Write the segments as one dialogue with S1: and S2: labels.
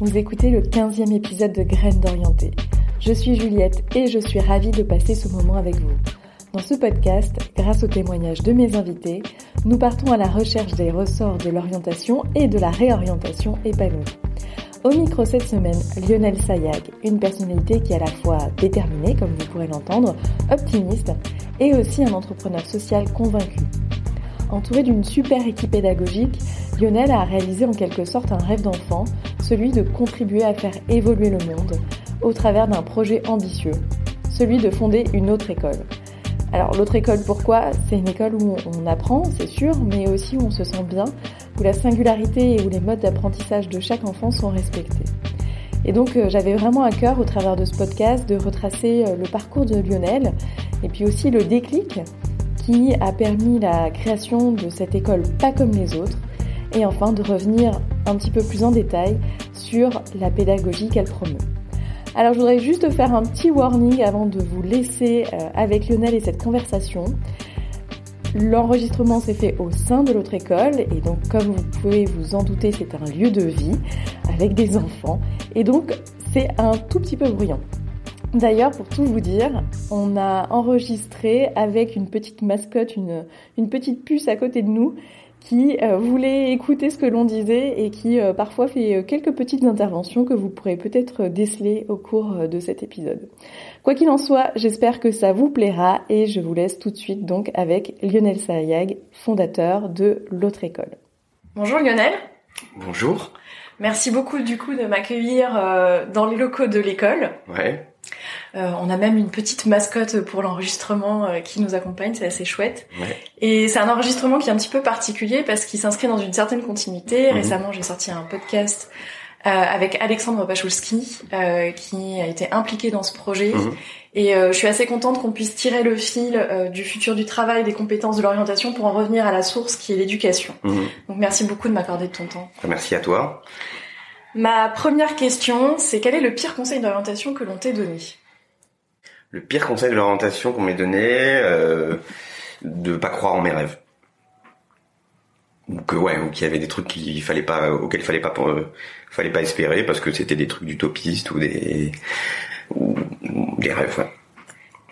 S1: Vous écoutez le 15e épisode de Graines d'Orienté. Je suis Juliette et je suis ravie de passer ce moment avec vous. Dans ce podcast, grâce aux témoignages de mes invités, nous partons à la recherche des ressorts de l'orientation et de la réorientation épanouie. Au micro cette semaine, Lionel Sayag, une personnalité qui est à la fois déterminée, comme vous pourrez l'entendre, optimiste et aussi un entrepreneur social convaincu. Entouré d'une super équipe pédagogique, Lionel a réalisé en quelque sorte un rêve d'enfant, celui de contribuer à faire évoluer le monde au travers d'un projet ambitieux, celui de fonder une autre école. Alors l'autre école, pourquoi? C'est une école où on apprend, c'est sûr, mais aussi où on se sent bien, où la singularité et où les modes d'apprentissage de chaque enfant sont respectés. Et donc euh, j'avais vraiment à cœur au travers de ce podcast de retracer euh, le parcours de Lionel et puis aussi le déclic qui a permis la création de cette école pas comme les autres et enfin de revenir un petit peu plus en détail sur la pédagogie qu'elle promeut. Alors je voudrais juste faire un petit warning avant de vous laisser euh, avec Lionel et cette conversation. L'enregistrement s'est fait au sein de l'autre école et donc comme vous pouvez vous en douter c'est un lieu de vie avec des enfants et donc c'est un tout petit peu bruyant. D'ailleurs, pour tout vous dire, on a enregistré avec une petite mascotte, une, une petite puce à côté de nous qui euh, voulait écouter ce que l'on disait et qui euh, parfois fait euh, quelques petites interventions que vous pourrez peut-être déceler au cours de cet épisode. Quoi qu'il en soit, j'espère que ça vous plaira et je vous laisse tout de suite donc avec Lionel Sayag, fondateur de l'autre école. Bonjour Lionel.
S2: Bonjour.
S1: Merci beaucoup du coup de m'accueillir dans les locaux de l'école.
S2: Ouais.
S1: Euh, on a même une petite mascotte pour l'enregistrement euh, qui nous accompagne, c'est assez chouette.
S2: Ouais.
S1: Et c'est un enregistrement qui est un petit peu particulier parce qu'il s'inscrit dans une certaine continuité.
S2: Mhm.
S1: Récemment, j'ai sorti un podcast euh, avec Alexandre Pachulski euh, qui a été impliqué dans ce projet.
S2: Mhm.
S1: Et euh, je suis assez contente qu'on puisse tirer le fil euh, du futur du travail, des compétences de l'orientation pour en revenir à la source qui est l'éducation.
S2: Mhm.
S1: Donc merci beaucoup de m'accorder de ton temps.
S2: Merci à toi.
S1: Ma première question, c'est quel est le pire conseil d'orientation que l'on t'ait donné?
S2: Le pire conseil de l'orientation qu'on m'ait donné, euh, de pas croire en mes rêves. Ou que ouais, ou qu'il y avait des trucs qu'il fallait pas, auxquels il fallait pas, euh, fallait pas espérer parce que c'était des trucs d'utopistes ou des, ou, ou des rêves. ouais.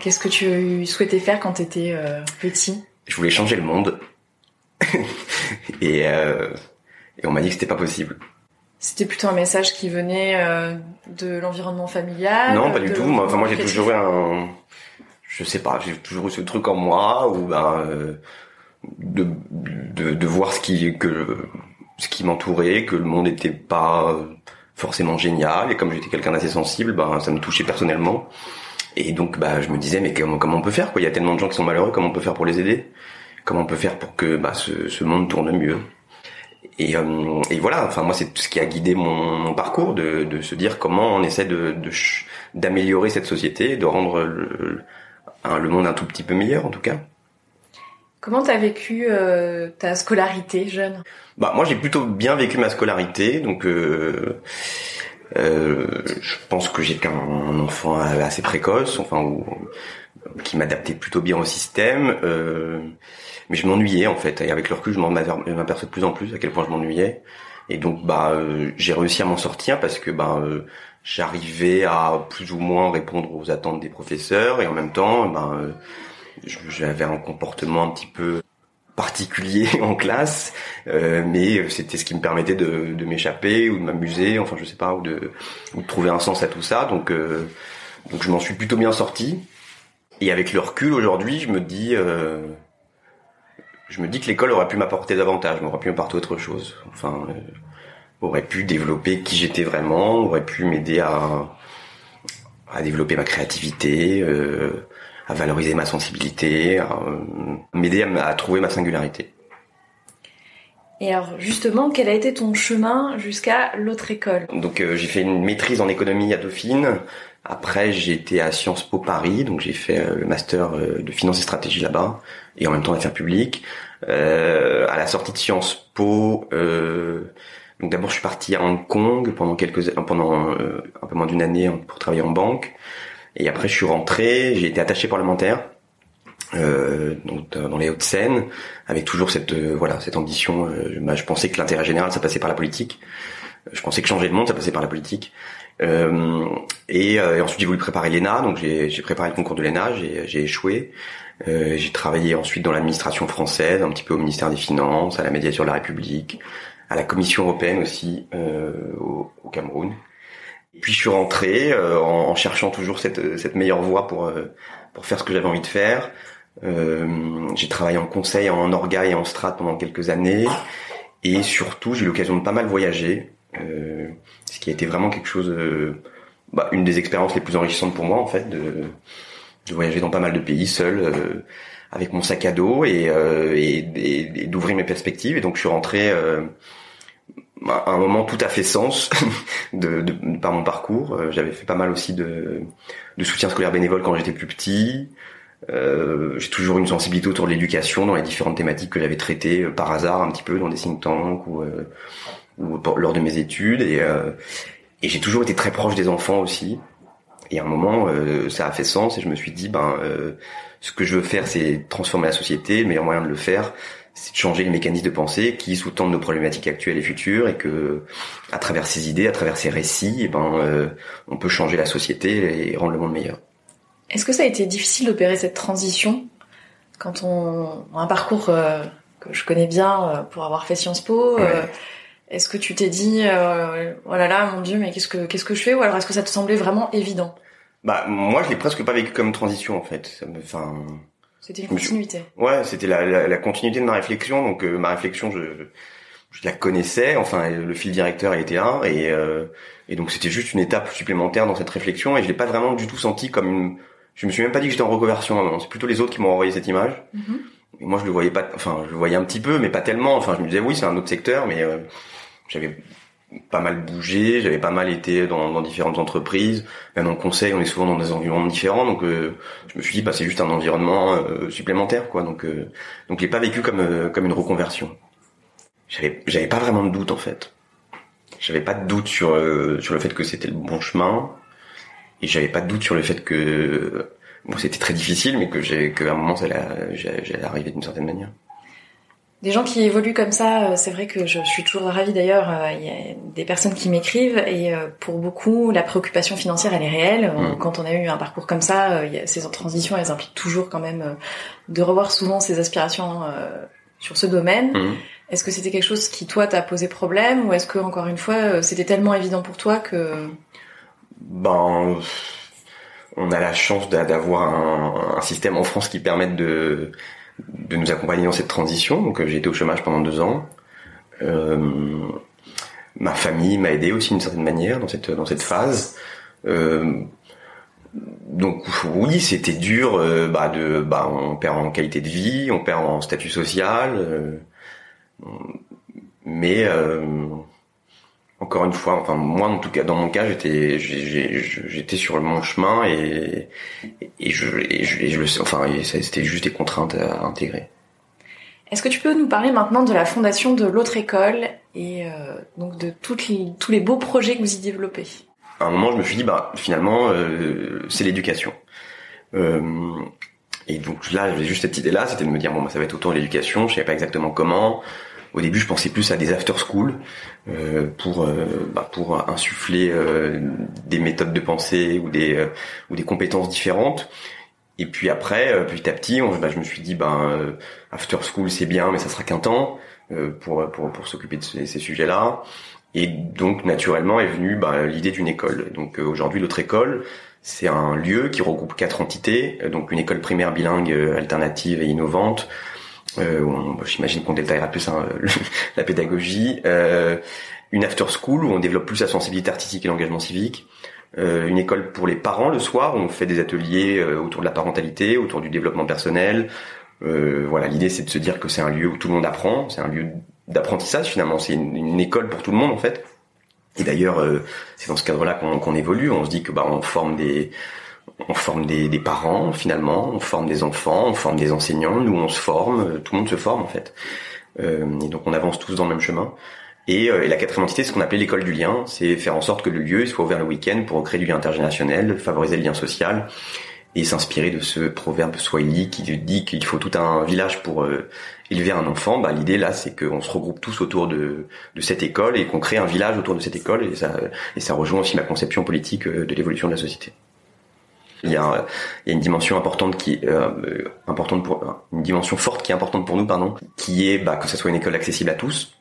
S1: Qu'est-ce que tu souhaitais faire quand tu étais petit?
S2: Je voulais changer le monde. et, euh, et on m'a dit que c'était pas possible.
S1: C'était plutôt un message qui venait euh, de l'environnement familial
S2: Non, pas du tout. Moi, enfin, moi, j'ai toujours eu un, je sais pas, j'ai toujours eu ce truc en moi où ben euh, de, de de voir ce qui que ce qui m'entourait, que le monde était pas forcément génial et comme j'étais quelqu'un d'assez sensible, ben ça me touchait personnellement. Et donc bah je me disais mais comment comment on peut faire quoi? Il y a tellement de gens qui sont malheureux, comment on peut faire pour les aider? Comment on peut faire pour que bah ce, ce monde tourne mieux? Et, euh, et voilà, enfin moi c'est ce qui a guidé mon, mon parcours, de, de se dire comment on essaie de d'améliorer cette société, de rendre le, le monde un tout petit peu meilleur en tout cas.
S1: Comment t'as vécu euh, ta scolarité jeune?
S2: Bah moi j'ai plutôt bien vécu ma scolarité, donc euh, euh, je pense que j'étais un enfant assez précoce, enfin ou, qui m'adaptait plutôt bien au système. euh, mais je m'ennuyais en fait, et avec le recul je m'aperçois de plus en plus à quel point je m'ennuyais. Et donc bah euh, j'ai réussi à m'en sortir parce que bah euh, j'arrivais à plus ou moins répondre aux attentes des professeurs et en même temps ben euh, j'avais un comportement un petit peu particulier en classe, euh, mais c'était ce qui me permettait de, de m'échapper ou de m'amuser, enfin je sais pas, ou de, ou de trouver un sens à tout ça. Donc, euh, donc je m'en suis plutôt bien sorti. Et avec le recul aujourd'hui, je me dis, euh, je me dis que l'école aurait pu m'apporter davantage, m'aurait pu m'apporter autre chose. Enfin, euh, aurait pu développer qui j'étais vraiment, aurait pu m'aider à, à développer ma créativité, euh, à valoriser ma sensibilité, à m'aider à, trouver ma singularité.
S1: Et alors justement, quel a été ton chemin jusqu'à l'autre école?
S2: Donc j'ai fait une maîtrise en économie à Dauphine. Après j'ai été à Sciences Po Paris, donc j'ai fait le master de finance et stratégie là-bas, et en même temps affaires publiques. Euh, à la sortie de Sciences Po, euh, donc d'abord je suis parti à Hong Kong pendant quelques pendant euh, un peu moins d'une année pour travailler en banque. Et après je suis rentré, j'ai été attaché parlementaire. Euh, donc dans les Hauts-de-Seine, avec toujours cette voilà cette ambition. Bah, je pensais que l'intérêt général ça passait par la politique. Je pensais que changer le monde ça passait par la politique. et, et, ensuite j'ai voulu préparer l'ENA, donc j'ai préparé le concours de l'ENA, j'ai échoué. Euh, j'ai travaillé ensuite dans l'administration française, un petit peu au ministère des Finances, à la médiation de la République, à la Commission européenne aussi euh, au, au, Cameroun. Et puis je suis rentré euh, en, en, cherchant toujours cette, cette meilleure voie pour euh, pour faire ce que j'avais envie de faire. j'ai travaillé en conseil, en orga et en strat pendant quelques années, et surtout j'ai eu l'occasion de pas mal voyager, ce qui a été vraiment quelque chose, bah, une des expériences les plus enrichissantes pour moi en fait de de voyager dans pas mal de pays seul euh, avec mon sac à dos et, euh, et, d'ouvrir mes perspectives. Et donc je suis rentré euh, à un moment tout à fait sens de, de, par mon parcours. J'avais fait pas mal aussi de, de soutien scolaire bénévole quand j'étais plus petit. Euh, j'ai toujours une sensibilité autour de l'éducation dans les différentes thématiques que j'avais traitées par hasard un petit peu dans des think tanks ou, ou lors de mes études et, et j'ai toujours été très proche des enfants aussi. Et à un moment, euh, ça a fait sens et je me suis dit, ben, euh, ce que je veux faire, c'est transformer la société. Le meilleur moyen de le faire, c'est de changer les mécanismes de pensée qui sous-tendent nos problématiques actuelles et futures, et que, à travers ces idées, à travers ces récits, eh ben, euh, on peut changer la société et rendre le monde meilleur.
S1: Est-ce que ça a été difficile d'opérer cette transition quand on a un parcours que je connais bien pour avoir fait Sciences Po Est-ce que tu t'es dit, oh là là, mon Dieu, mais qu'est-ce que qu'est-ce que je fais? Ou alors est-ce que ça te semblait vraiment évident?
S2: Bah moi je l'ai presque pas vécu comme transition en fait. Ça me, enfin.
S1: C'était une continuité.
S2: Ouais, c'était la, la, la, continuité de ma réflexion. Donc euh, ma réflexion, je, je la connaissais. Enfin, le fil directeur était là, et euh, et donc c'était juste une étape supplémentaire dans cette réflexion. Et je l'ai pas vraiment du tout senti comme une. Je me suis même pas dit que j'étais en reconversion. C'est plutôt les autres qui m'ont envoyé cette image. Mm-hmm. Et moi, je le voyais pas. Enfin, je le voyais un petit peu, mais pas tellement. Enfin, je me disais oui, c'est un autre secteur, mais euh, j'avais pas mal bougé, j'avais pas mal été dans, dans, différentes entreprises, même en conseil, on est souvent dans des environnements différents, donc euh, je me suis dit bah c'est juste un environnement euh, supplémentaire quoi, donc euh, donc je l'ai pas vécu comme euh, comme une reconversion. J'avais j'avais pas vraiment de doute en fait, j'avais pas de doute sur sur le fait que c'était le bon chemin, et j'avais pas de doute sur le fait que bon c'était très difficile, mais que j'ai qu'à un moment ça j'allais arriver d'une certaine manière.
S1: Des gens qui évoluent comme ça, euh, c'est vrai que je suis toujours ravie d'ailleurs. Euh, il y a des personnes qui m'écrivent et euh, pour beaucoup, la préoccupation financière, elle est réelle. Quand on a eu un parcours comme ça, ces transitions, elles impliquent toujours quand même de revoir souvent ses aspirations sur ce domaine. Mm. Est-ce que c'était quelque chose qui toi t'a posé problème ou est-ce que encore une fois, c'était tellement évident pour toi que
S2: ben on a la chance d'avoir un, un système en France qui permette de de nous accompagner dans cette transition. Donc euh, j'ai été au chômage pendant deux ans. Euh, ma famille m'a aidé aussi d'une certaine manière dans cette dans cette phase. Euh, donc oui, c'était dur. Bah, de, bah, on perd en qualité de vie, on perd en statut social, mais encore une fois, enfin moi en tout cas dans mon cas j'étais j'étais sur mon chemin et et je et je, et je le enfin c'était juste des contraintes à intégrer.
S1: Est-ce que tu peux nous parler maintenant de la fondation de l'autre école et euh, donc de toutes les, tous les beaux projets que vous y développez?
S2: À un moment, je me suis dit bah finalement euh, c'est l'éducation. Euh, et donc là, j'avais juste cette idée-là, c'était de me dire bon bah ça va être autour de l'éducation, je savais pas exactement comment. Au début, je pensais plus à des after school euh, pour euh, bah, pour insuffler euh, des méthodes de pensée ou des ou des compétences différentes. Et puis après, petit à petit, on, bah, je me suis dit, ben after school c'est bien, mais ça sera qu'un temps pour pour pour s'occuper de ces, ces sujets-là. Et donc naturellement est venue bah, l'idée d'une école. Donc aujourd'hui, notre école, c'est un lieu qui regroupe quatre entités. Donc une école primaire bilingue, alternative et innovante euh, J'imagine qu'on détaillera plus hein, la pédagogie. Euh, une after school où on développe plus la sensibilité artistique et l'engagement civique. une école pour les parents le soir où on fait des ateliers autour de la parentalité, autour du développement personnel. voilà, l'idée c'est de se dire que c'est un lieu où tout le monde apprend, c'est un lieu d'apprentissage finalement, c'est une, école pour tout le monde en fait. Et d'ailleurs, c'est dans ce cadre-là qu'on évolue. On se dit que bah on forme des on forme des, des, parents finalement, on forme des enfants, on forme des enseignants, nous on se forme, tout le monde se forme en fait. Euh, et donc on avance tous dans le même chemin. Et, euh, et la quatrième entité, c'est ce qu'on appelait l'école du lien, c'est faire en sorte que le lieu soit ouvert le week-end pour créer du lien intergénérationnel, favoriser le lien social et s'inspirer de ce proverbe swahili qui dit qu'il faut tout un village pour euh, élever un enfant. Bah, l'idée là, c'est qu'on se regroupe tous autour de, de cette école et qu'on crée un village autour de cette école et ça, et ça rejoint aussi ma conception politique de l'évolution de la société. Il y a, il y a une dimension importante qui euh, importante pour une dimension forte qui est importante pour nous pardon, qui est bah, que ce soit une école accessible à tous.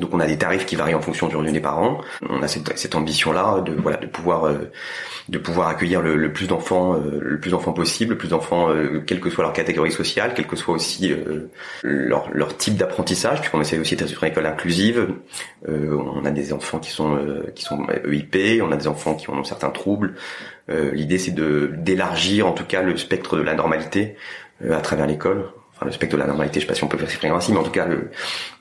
S2: Donc on a des tarifs qui varient en fonction du revenu des parents. On a cette, cette ambition-là de voilà de pouvoir euh, de pouvoir accueillir le, le plus d'enfants euh, le plus d'enfants possible, le plus d'enfants euh, quelle que soit leur catégorie sociale, quel que soit aussi leur, leur type d'apprentissage, puisqu'on essaie aussi d'être une école inclusive. on a des enfants qui sont qui sont EIP, on a des enfants qui ont certains troubles. L'idée c'est de d'élargir en tout cas le spectre de la normalité à travers l'école le spectre de la normalité, je sais pas si on peut s'exprimer ainsi, mais en tout cas le,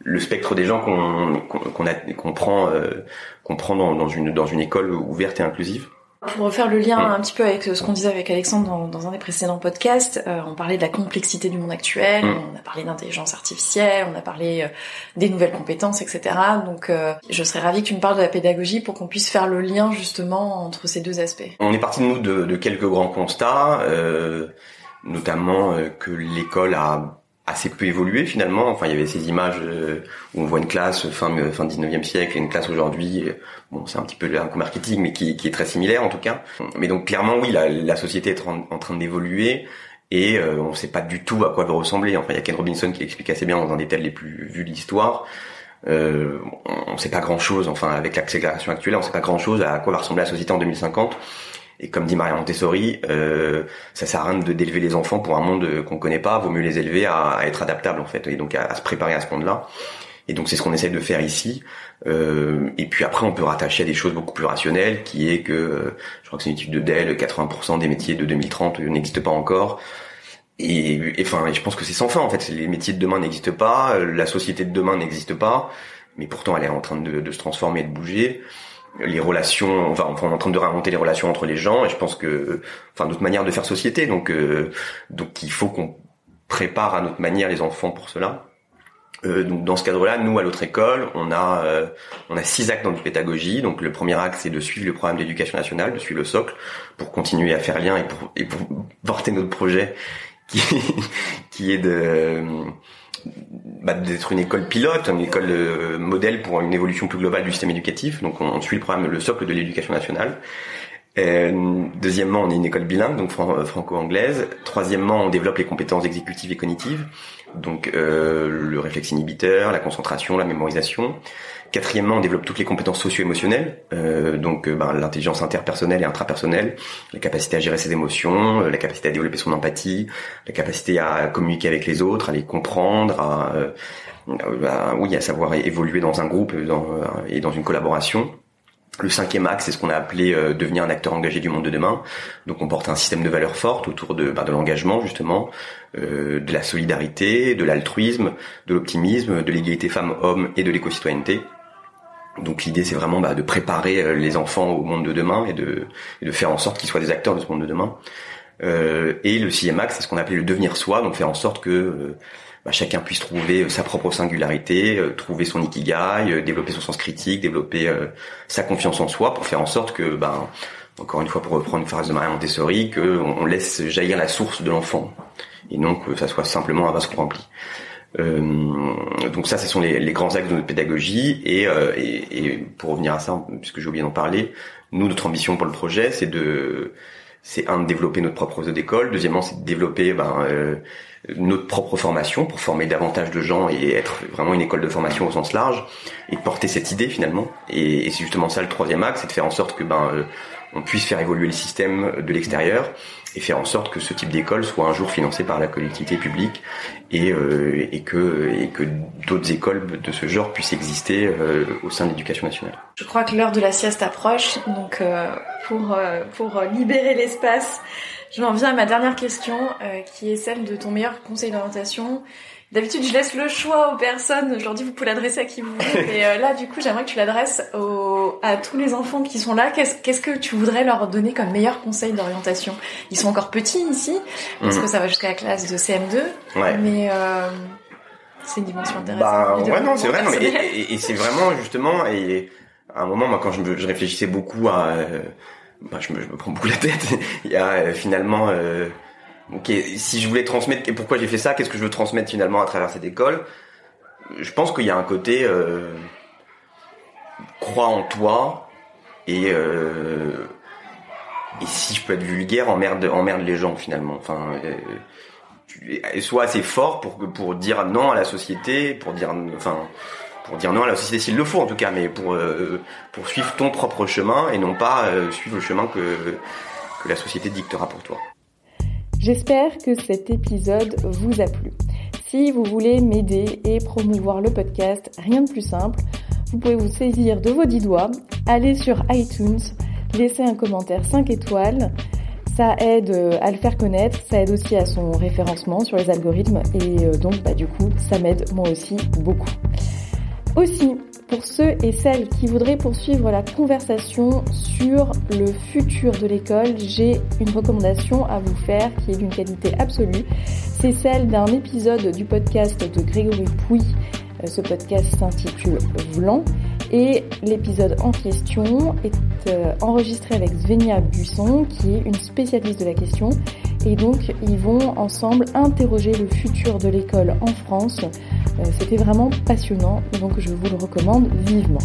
S2: le spectre des gens qu'on qu'on qu'on prend euh, qu'on prend dans, dans, une dans une école ouverte et inclusive.
S1: Pour refaire le lien mm. un petit peu avec ce qu'on disait avec Alexandre dans, dans un des précédents podcasts, euh, on parlait de la complexité du monde actuel, mm. on a parlé d'intelligence artificielle, on a parlé euh, des nouvelles compétences, etc. Donc je serais ravie que tu me parles de la pédagogie pour qu'on puisse faire le lien justement entre ces deux aspects.
S2: On est parti de nous de, de quelques grands constats notamment euh, que l'école a assez peu évolué finalement. Enfin, il y avait ces images euh, où on voit une classe fin fin 19e siècle et une classe aujourd'hui. Euh, bon, c'est un petit peu un coup marketing, mais qui, est très similaire en tout cas. Mais donc clairement, oui, la, société est en, train d'évoluer et on ne sait pas du tout à quoi elle va ressembler. Enfin, il y a Ken Robinson qui l'explique assez bien dans un des thèmes les plus vus de l'histoire. Euh, on ne sait pas grand chose. Enfin, avec l'accélération actuelle, on ne sait pas grand chose à quoi va ressembler la société en 2050. Et comme dit Maria Montessori, euh, ça sert à rien d'élever les enfants pour un monde qu'on connaît pas. Vaut mieux les élever à, être adaptables en fait, et donc à, se préparer à ce monde-là. Et donc c'est ce qu'on essaie de faire ici. Euh, et puis après, on peut rattacher à des choses beaucoup plus rationnelles, qui est que, euh, je crois que c'est une étude de Dell, 80% des métiers de 2030 n'existent pas encore. Et, enfin, je pense que c'est sans fin en fait. Les métiers de demain n'existent pas, la société de demain n'existe pas, mais pourtant elle est en train de, se transformer, de bouger les relations, enfin, on est en train de réinventer les relations entre les gens, et je pense que, enfin, notre manière de faire société, donc, euh, donc il faut qu'on prépare à notre manière les enfants pour cela. Euh, donc dans ce cadre-là, nous à l'autre école, on a euh, on a six actes dans notre pédagogie. Donc le premier acte, c'est de suivre le programme d'éducation nationale, de suivre le socle, pour continuer à faire lien et pour, et pour porter notre projet qui qui est de bah, d'être une école pilote, une école euh, modèle pour une évolution plus globale du système éducatif. Donc on, suit le programme, le socle de l'éducation nationale. Euh, deuxièmement, on est une école bilingue, donc euh, franco-anglaise. Troisièmement, on développe les compétences exécutives et cognitives, donc euh, le réflexe inhibiteur, la concentration, la mémorisation. Quatrièmement, on développe toutes les compétences socio-émotionnelles, euh, donc euh, ben, l'intelligence interpersonnelle et intrapersonnelle, la capacité à gérer ses émotions, euh, la capacité à développer son empathie, la capacité à communiquer avec les autres, à les comprendre, à, oui, à savoir évoluer dans un groupe et dans une collaboration. Le cinquième axe, c'est ce qu'on a appelé devenir un acteur engagé du monde de demain. Donc on porte un système de valeurs fortes autour de, ben, de l'engagement justement, de la solidarité, de l'altruisme, de l'optimisme, de l'égalité femmes-hommes et de l'éco-citoyenneté. Donc l'idée c'est vraiment bah, de préparer euh, les enfants au monde de demain et de, de faire en sorte qu'ils soient des acteurs de ce monde de demain. Euh, et le axe, c'est ce qu'on appelle le devenir soi, donc faire en sorte que euh, bah, chacun puisse trouver sa propre singularité, trouver son ikigai, développer son sens critique, développer sa confiance en soi, pour faire en sorte que, bah, encore une fois pour reprendre une phrase de Maria Montessori, qu'on on laisse jaillir la source de l'enfant, et non que ça soit simplement un vase qu'on remplit. Euh, donc ça, ce sont les, les, grands axes de notre pédagogie. Et, euh, et, et, pour revenir à ça, puisque j'ai oublié d'en parler, nous, notre ambition pour le projet, c'est de, c'est un de développer notre propre réseau d'école. Deuxièmement, c'est de développer ben, euh, notre propre formation pour former davantage de gens et être vraiment une école de formation au sens large et porter cette idée finalement. Et, et c'est justement ça le troisième axe, c'est de faire en sorte que ben on puisse faire évoluer le système de l'extérieur et faire en sorte que ce type d'école soit un jour financé par la collectivité publique et, euh, et que d'autres écoles de ce genre puissent exister euh, au sein de l'éducation nationale.
S1: Je crois que l'heure de la sieste approche, donc euh, pour, pour libérer l'espace, je m'en viens à ma dernière question qui est celle de ton meilleur conseil d'orientation D'habitude, je laisse le choix aux personnes. Je leur dis, vous pouvez l'adresser à qui vous voulez. Mais euh, là, du coup, j'aimerais que tu l'adresses à tous les enfants qui sont là. Qu'est-ce que tu voudrais leur donner comme meilleur conseil d'orientation? Ils sont encore petits ici, parce mhm. que ça va jusqu'à la classe de CM2. Ouais. Mais euh, c'est une dimension intéressante.
S2: Bah, ouais, non, c'est vrai. Non, mais, et, et, c'est vraiment justement. Et à un moment, moi, quand je, je réfléchissais beaucoup à, euh, bah, je, me, je, me, prends beaucoup la tête. Il y a euh, finalement. Euh, Ok, si je voulais transmettre, et pourquoi j'ai fait ça, qu'est-ce que je veux transmettre finalement à travers cette école? Je pense qu'il y a un côté euh, crois en toi et euh, et si je peux être vulgaire, emmerde emmerde les gens finalement. Enfin, euh, sois assez fort pour pour dire non à la société, pour dire enfin pour dire non à la société s'il le faut en tout cas, mais pour euh, pour suivre ton propre chemin et non pas euh, suivre le chemin que que la société dictera pour toi.
S1: J'espère que cet épisode vous a plu. Si vous voulez m'aider et promouvoir le podcast, rien de plus simple, vous pouvez vous saisir de vos dix doigts, aller sur iTunes, laisser un commentaire 5 étoiles. Ça aide euh, à le faire connaître, ça aide aussi à son référencement sur les algorithmes et euh, donc bah, du coup ça m'aide moi aussi beaucoup. Aussi, pour ceux et celles qui voudraient poursuivre la conversation sur le futur de l'école, j'ai une recommandation à vous faire qui est d'une qualité absolue. C'est celle d'un épisode du podcast de Grégory Pouy. Euh, ce podcast s'intitule Vlan et l'épisode en question est euh, enregistré avec Svenia Buisson qui est une spécialiste de la question et donc ils vont ensemble interroger le futur de l'école en France c'était vraiment passionnant, donc je vous le recommande vivement.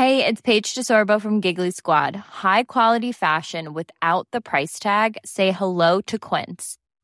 S3: Hey, it's Paige DeSorbo from Giggly Squad. High quality fashion without the price tag? Say hello to Quince.